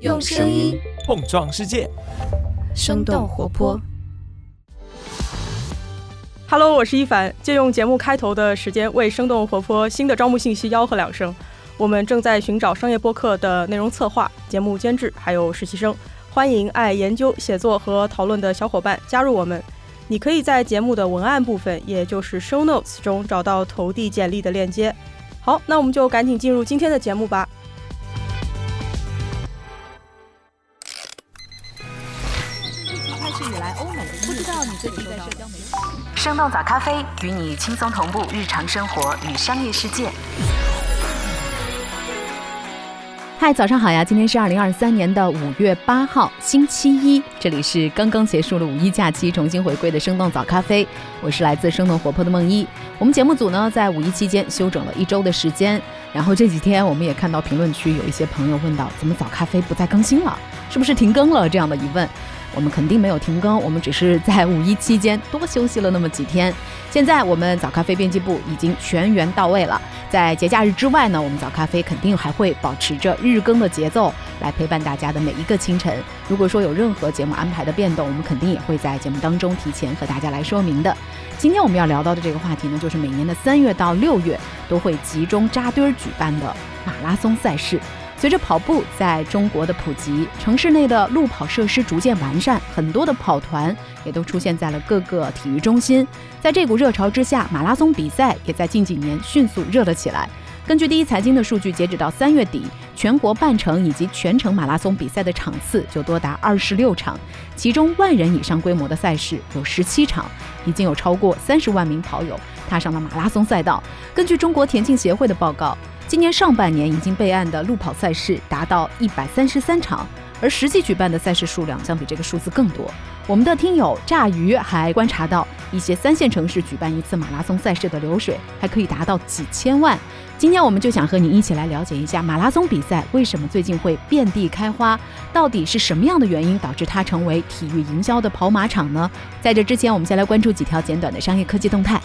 用声音碰撞世界，生动活泼。Hello，我是一凡，借用节目开头的时间为生动活泼新的招募信息吆喝两声。我们正在寻找商业播客的内容策划、节目监制，还有实习生。欢迎爱研究、写作和讨论的小伙伴加入我们。你可以在节目的文案部分，也就是 show notes 中找到投递简历的链接。好，那我们就赶紧进入今天的节目吧。道你最近在社交媒体。生动早咖啡与你轻松同步日常生活与商业世界。嗨，早上好呀！今天是二零二三年的五月八号，星期一。这里是刚刚结束了五一假期，重新回归的生动早咖啡。我是来自生动活泼的梦一。我们节目组呢，在五一期间休整了一周的时间。然后这几天，我们也看到评论区有一些朋友问到，怎么早咖啡不再更新了？是不是停更了？这样的疑问。我们肯定没有停更，我们只是在五一期间多休息了那么几天。现在我们早咖啡编辑部已经全员到位了。在节假日之外呢，我们早咖啡肯定还会保持着日更的节奏，来陪伴大家的每一个清晨。如果说有任何节目安排的变动，我们肯定也会在节目当中提前和大家来说明的。今天我们要聊到的这个话题呢，就是每年的三月到六月都会集中扎堆举办的马拉松赛事。随着跑步在中国的普及，城市内的路跑设施逐渐完善，很多的跑团也都出现在了各个体育中心。在这股热潮之下，马拉松比赛也在近几年迅速热了起来。根据第一财经的数据，截止到三月底，全国半程以及全程马拉松比赛的场次就多达二十六场，其中万人以上规模的赛事有十七场，已经有超过三十万名跑友踏上了马拉松赛道。根据中国田径协会的报告，今年上半年已经备案的路跑赛事达到一百三十三场，而实际举办的赛事数量将比这个数字更多。我们的听友炸鱼还观察到，一些三线城市举办一次马拉松赛事的流水还可以达到几千万。今天我们就想和你一起来了解一下马拉松比赛为什么最近会遍地开花，到底是什么样的原因导致它成为体育营销的跑马场呢？在这之前，我们先来关注几条简短的商业科技动态。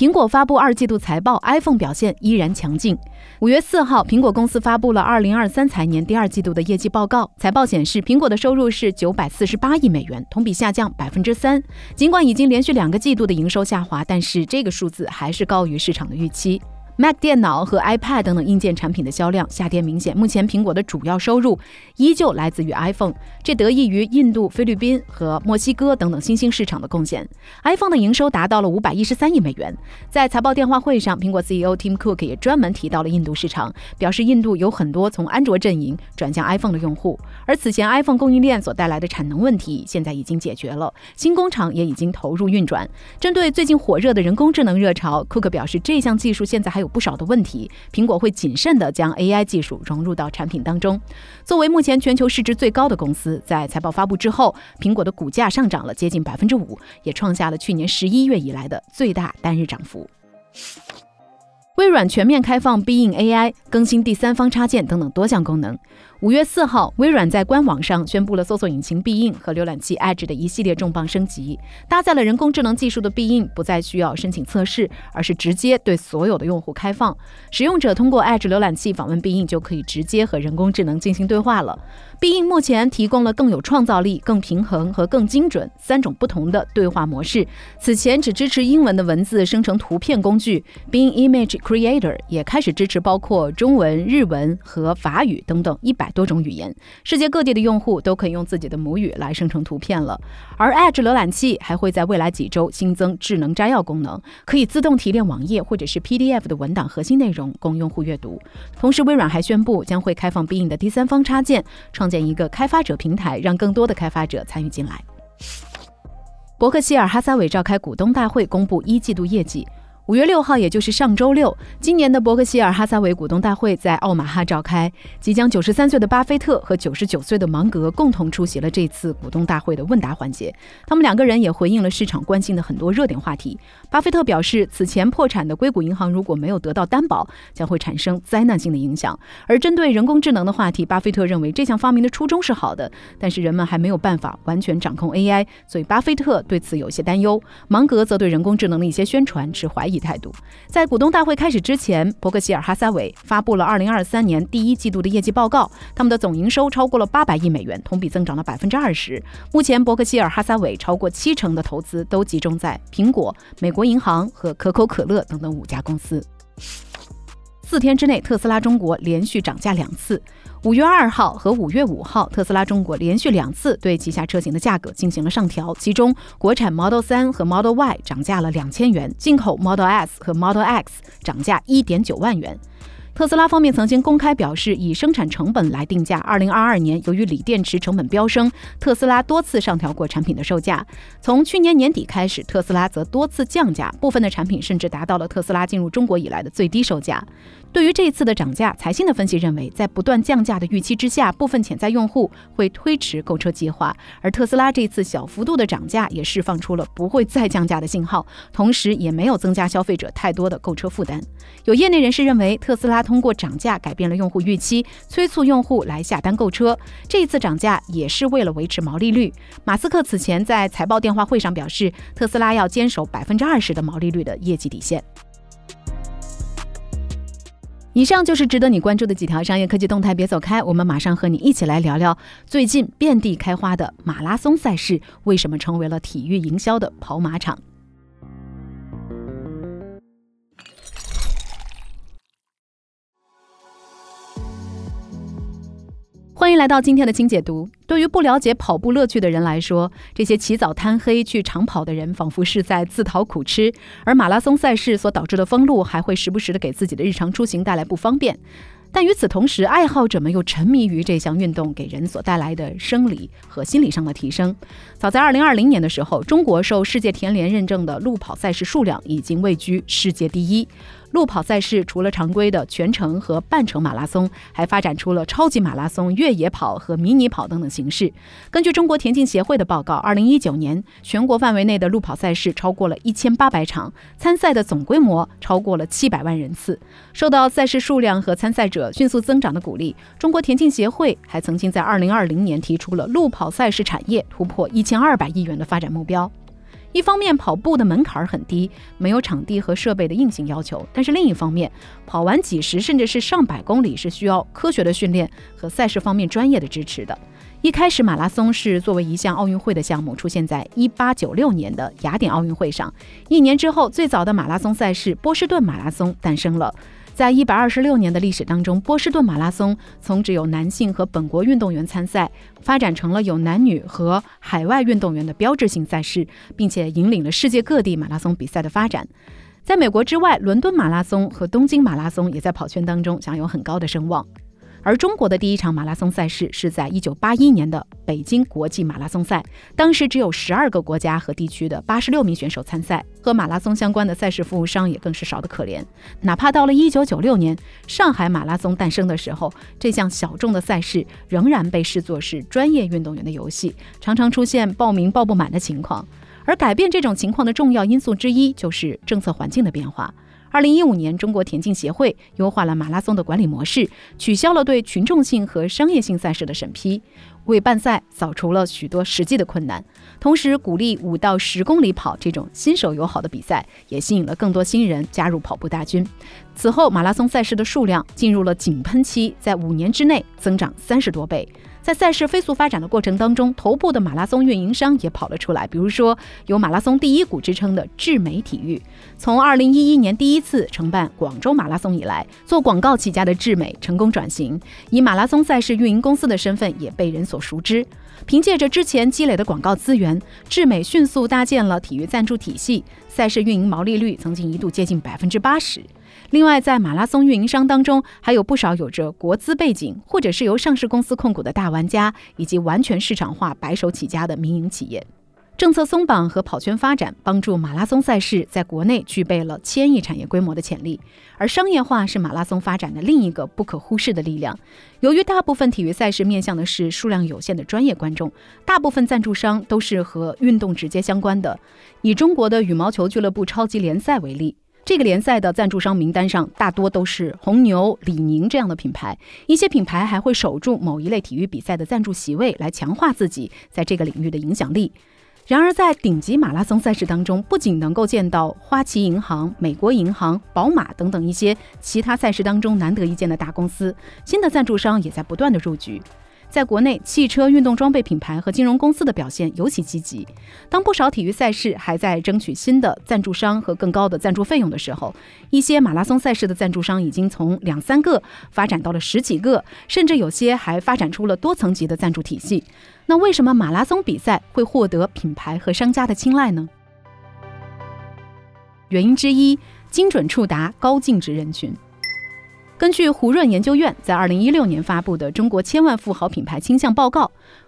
苹果发布二季度财报，iPhone 表现依然强劲。五月四号，苹果公司发布了二零二三财年第二季度的业绩报告。财报显示，苹果的收入是九百四十八亿美元，同比下降百分之三。尽管已经连续两个季度的营收下滑，但是这个数字还是高于市场的预期。Mac 电脑和 iPad 等等硬件产品的销量下跌明显。目前，苹果的主要收入依旧来自于 iPhone，这得益于印度、菲律宾和墨西哥等等新兴市场的贡献。iPhone 的营收达到了五百一十三亿美元。在财报电话会上，苹果 CEO Tim Cook 也专门提到了印度市场，表示印度有很多从安卓阵营转向 iPhone 的用户，而此前 iPhone 供应链所带来的产能问题现在已经解决了，新工厂也已经投入运转。针对最近火热的人工智能热潮，Cook 表示这项技术现在还有不少的问题，苹果会谨慎地将 AI 技术融入到产品当中。作为目前全球市值最高的公司，在财报发布之后，苹果的股价上涨了接近百分之五，也创下了去年十一月以来的最大单日涨幅。微软全面开放 Bing AI，更新第三方插件等等多项功能。五月四号，微软在官网上宣布了搜索引擎必应和浏览器 Edge 的一系列重磅升级，搭载了人工智能技术的必应不再需要申请测试，而是直接对所有的用户开放。使用者通过 Edge 浏览器访问必应就可以直接和人工智能进行对话了。必应目前提供了更有创造力、更平衡和更精准三种不同的对话模式。此前只支持英文的文字生成图片工具 Bing Image Creator 也开始支持包括中文、日文和法语等等一百多种语言。世界各地的用户都可以用自己的母语来生成图片了。而 Edge 浏览器还会在未来几周新增智能摘要功能，可以自动提炼网页或者是 PDF 的文档核心内容供用户阅读。同时，微软还宣布将会开放 Bing 的第三方插件，创建一个开发者平台，让更多的开发者参与进来。伯克希尔哈撒韦召开股东大会，公布一季度业绩。五月六号，也就是上周六，今年的伯克希尔哈撒韦股东大会在奥马哈召开。即将九十三岁的巴菲特和九十九岁的芒格共同出席了这次股东大会的问答环节。他们两个人也回应了市场关心的很多热点话题。巴菲特表示，此前破产的硅谷银行如果没有得到担保，将会产生灾难性的影响。而针对人工智能的话题，巴菲特认为这项发明的初衷是好的，但是人们还没有办法完全掌控 AI，所以巴菲特对此有些担忧。芒格则对人工智能的一些宣传持怀疑态度。在股东大会开始之前，伯克希尔哈撒韦发布了2023年第一季度的业绩报告，他们的总营收超过了800亿美元，同比增长了20%。目前，伯克希尔哈撒韦超过七成的投资都集中在苹果、美国银行和可口可乐等等五家公司。四天之内，特斯拉中国连续涨价两次。五月二号和五月五号，特斯拉中国连续两次对旗下车型的价格进行了上调。其中，国产 Model 三和 Model Y 涨价了两千元，进口 Model S 和 Model X 涨价一点九万元。特斯拉方面曾经公开表示，以生产成本来定价。二零二二年，由于锂电池成本飙升，特斯拉多次上调过产品的售价。从去年年底开始，特斯拉则多次降价，部分的产品甚至达到了特斯拉进入中国以来的最低售价。对于这一次的涨价，财信的分析认为，在不断降价的预期之下，部分潜在用户会推迟购车计划。而特斯拉这次小幅度的涨价，也释放出了不会再降价的信号，同时也没有增加消费者太多的购车负担。有业内人士认为，特斯拉通过涨价改变了用户预期，催促用户来下单购车。这一次涨价也是为了维持毛利率。马斯克此前在财报电话会上表示，特斯拉要坚守百分之二十的毛利率的业绩底线。以上就是值得你关注的几条商业科技动态，别走开，我们马上和你一起来聊聊最近遍地开花的马拉松赛事为什么成为了体育营销的跑马场。欢迎来到今天的清解读。对于不了解跑步乐趣的人来说，这些起早贪黑去长跑的人，仿佛是在自讨苦吃；而马拉松赛事所导致的封路，还会时不时的给自己的日常出行带来不方便。但与此同时，爱好者们又沉迷于这项运动给人所带来的生理和心理上的提升。早在2020年的时候，中国受世界田联认证的路跑赛事数量已经位居世界第一。路跑赛事除了常规的全程和半程马拉松，还发展出了超级马拉松、越野跑和迷你跑等等形式。根据中国田径协会的报告，二零一九年全国范围内的路跑赛事超过了一千八百场，参赛的总规模超过了七百万人次。受到赛事数量和参赛者迅速增长的鼓励，中国田径协会还曾经在二零二零年提出了路跑赛事产业突破一千二百亿元的发展目标。一方面，跑步的门槛很低，没有场地和设备的硬性要求；但是另一方面，跑完几十甚至是上百公里是需要科学的训练和赛事方面专业的支持的。一开始，马拉松是作为一项奥运会的项目出现在1896年的雅典奥运会上。一年之后，最早的马拉松赛事波士顿马拉松诞生了。在一百二十六年的历史当中，波士顿马拉松从只有男性和本国运动员参赛，发展成了有男女和海外运动员的标志性赛事，并且引领了世界各地马拉松比赛的发展。在美国之外，伦敦马拉松和东京马拉松也在跑圈当中享有很高的声望。而中国的第一场马拉松赛事是在一九八一年的北京国际马拉松赛，当时只有十二个国家和地区的八十六名选手参赛，和马拉松相关的赛事服务商也更是少得可怜。哪怕到了一九九六年上海马拉松诞生的时候，这项小众的赛事仍然被视作是专业运动员的游戏，常常出现报名报不满的情况。而改变这种情况的重要因素之一，就是政策环境的变化。二零一五年，中国田径协会优化了马拉松的管理模式，取消了对群众性和商业性赛事的审批，为办赛扫除了许多实际的困难。同时，鼓励五到十公里跑这种新手友好的比赛，也吸引了更多新人加入跑步大军。此后，马拉松赛事的数量进入了井喷期，在五年之内增长三十多倍。在赛事飞速发展的过程当中，头部的马拉松运营商也跑了出来。比如说，有“马拉松第一股”之称的智美体育，从2011年第一次承办广州马拉松以来，做广告起家的智美成功转型，以马拉松赛事运营公司的身份也被人所熟知。凭借着之前积累的广告资源，智美迅速搭建了体育赞助体系，赛事运营毛利率曾经一度接近百分之八十。另外，在马拉松运营商当中，还有不少有着国资背景或者是由上市公司控股的大玩家，以及完全市场化、白手起家的民营企业。政策松绑和跑圈发展，帮助马拉松赛事在国内具备了千亿产业规模的潜力。而商业化是马拉松发展的另一个不可忽视的力量。由于大部分体育赛事面向的是数量有限的专业观众，大部分赞助商都是和运动直接相关的。以中国的羽毛球俱乐部超级联赛为例。这个联赛的赞助商名单上大多都是红牛、李宁这样的品牌，一些品牌还会守住某一类体育比赛的赞助席位，来强化自己在这个领域的影响力。然而，在顶级马拉松赛事当中，不仅能够见到花旗银行、美国银行、宝马等等一些其他赛事当中难得一见的大公司，新的赞助商也在不断的入局。在国内，汽车运动装备品牌和金融公司的表现尤其积极。当不少体育赛事还在争取新的赞助商和更高的赞助费用的时候，一些马拉松赛事的赞助商已经从两三个发展到了十几个，甚至有些还发展出了多层级的赞助体系。那为什么马拉松比赛会获得品牌和商家的青睐呢？原因之一，精准触达高净值人群。根据胡润研究院在二零一六年发布的《中国千万富豪品牌倾向报告》，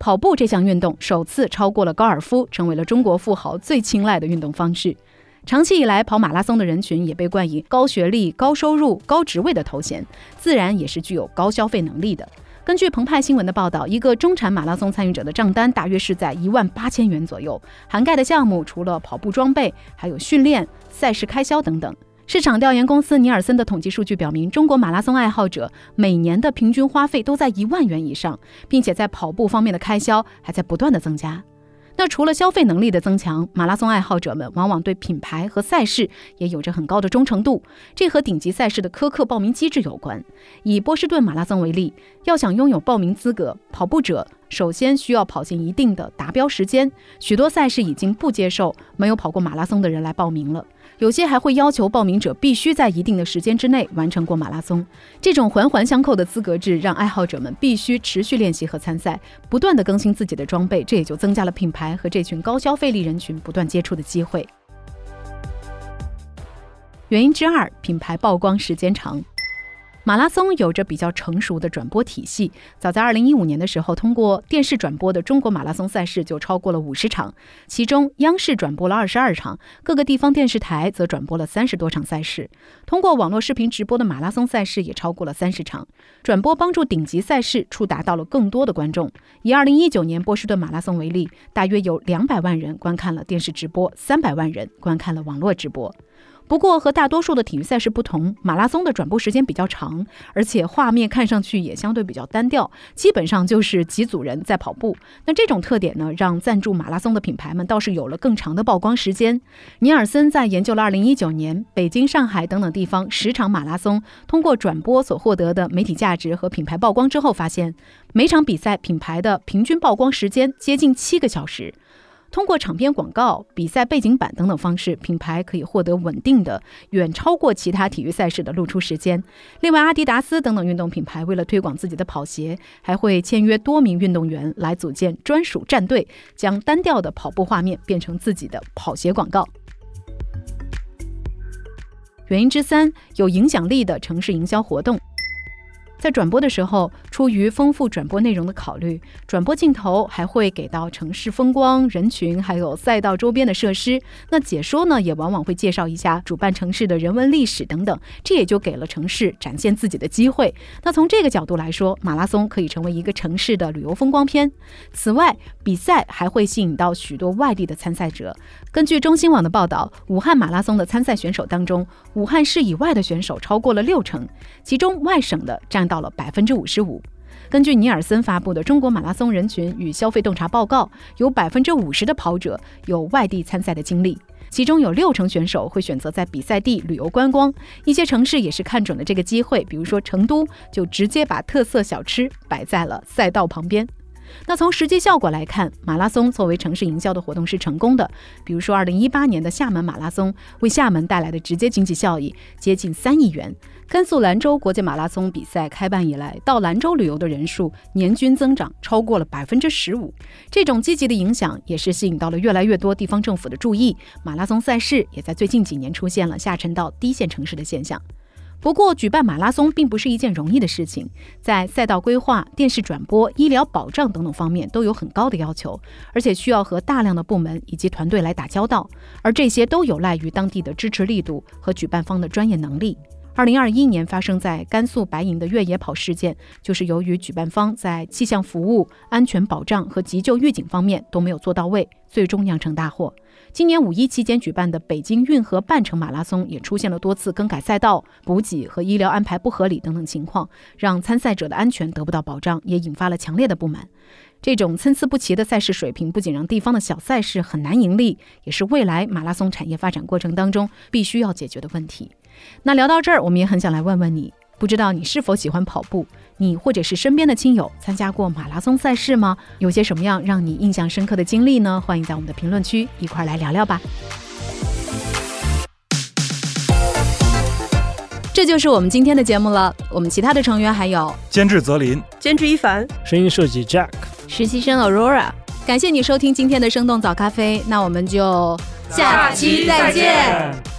跑步这项运动首次超过了高尔夫，成为了中国富豪最青睐的运动方式。长期以来，跑马拉松的人群也被冠以高学历、高收入、高职位的头衔，自然也是具有高消费能力的。根据澎湃新闻的报道，一个中产马拉松参与者的账单大约是在一万八千元左右，涵盖的项目除了跑步装备，还有训练、赛事开销等等。市场调研公司尼尔森的统计数据表明，中国马拉松爱好者每年的平均花费都在一万元以上，并且在跑步方面的开销还在不断的增加。那除了消费能力的增强，马拉松爱好者们往往对品牌和赛事也有着很高的忠诚度，这和顶级赛事的苛刻报名机制有关。以波士顿马拉松为例，要想拥有报名资格，跑步者首先需要跑进一定的达标时间，许多赛事已经不接受没有跑过马拉松的人来报名了。有些还会要求报名者必须在一定的时间之内完成过马拉松。这种环环相扣的资格制，让爱好者们必须持续练习和参赛，不断的更新自己的装备，这也就增加了品牌和这群高消费力人群不断接触的机会。原因之二，品牌曝光时间长。马拉松有着比较成熟的转播体系，早在二零一五年的时候，通过电视转播的中国马拉松赛事就超过了五十场，其中央视转播了二十二场，各个地方电视台则转播了三十多场赛事。通过网络视频直播的马拉松赛事也超过了三十场，转播帮助顶级赛事触达到了更多的观众。以二零一九年波士顿马拉松为例，大约有两百万人观看了电视直播，三百万人观看了网络直播。不过和大多数的体育赛事不同，马拉松的转播时间比较长，而且画面看上去也相对比较单调，基本上就是几组人在跑步。那这种特点呢，让赞助马拉松的品牌们倒是有了更长的曝光时间。尼尔森在研究了2019年北京、上海等等地方十场马拉松通过转播所获得的媒体价值和品牌曝光之后，发现每场比赛品牌的平均曝光时间接近七个小时。通过场边广告、比赛背景板等等方式，品牌可以获得稳定的、远超过其他体育赛事的露出时间。另外，阿迪达斯等等运动品牌为了推广自己的跑鞋，还会签约多名运动员来组建专属战队，将单调的跑步画面变成自己的跑鞋广告。原因之三，有影响力的城市营销活动。在转播的时候，出于丰富转播内容的考虑，转播镜头还会给到城市风光、人群，还有赛道周边的设施。那解说呢，也往往会介绍一下主办城市的人文历史等等，这也就给了城市展现自己的机会。那从这个角度来说，马拉松可以成为一个城市的旅游风光片。此外，比赛还会吸引到许多外地的参赛者。根据中新网的报道，武汉马拉松的参赛选手当中，武汉市以外的选手超过了六成，其中外省的占到。到了百分之五十五。根据尼尔森发布的《中国马拉松人群与消费洞察报告》，有百分之五十的跑者有外地参赛的经历，其中有六成选手会选择在比赛地旅游观光。一些城市也是看准了这个机会，比如说成都，就直接把特色小吃摆在了赛道旁边。那从实际效果来看，马拉松作为城市营销的活动是成功的。比如说，二零一八年的厦门马拉松，为厦门带来的直接经济效益接近三亿元。甘肃兰州国际马拉松比赛开办以来，到兰州旅游的人数年均增长超过了百分之十五。这种积极的影响也是吸引到了越来越多地方政府的注意，马拉松赛事也在最近几年出现了下沉到低线城市的现象。不过，举办马拉松并不是一件容易的事情，在赛道规划、电视转播、医疗保障等等方面都有很高的要求，而且需要和大量的部门以及团队来打交道，而这些都有赖于当地的支持力度和举办方的专业能力。二零二一年发生在甘肃白银的越野跑事件，就是由于举办方在气象服务、安全保障和急救预警方面都没有做到位，最终酿成大祸。今年五一期间举办的北京运河半程马拉松也出现了多次更改赛道、补给和医疗安排不合理等等情况，让参赛者的安全得不到保障，也引发了强烈的不满。这种参差不齐的赛事水平，不仅让地方的小赛事很难盈利，也是未来马拉松产业发展过程当中必须要解决的问题。那聊到这儿，我们也很想来问问你，不知道你是否喜欢跑步？你或者是身边的亲友参加过马拉松赛事吗？有些什么样让你印象深刻的经历呢？欢迎在我们的评论区一块来聊聊吧。这就是我们今天的节目了。我们其他的成员还有监制泽林、监制一凡、声音设计 Jack、实习生 Aurora。感谢你收听今天的生动早咖啡，那我们就下期再见。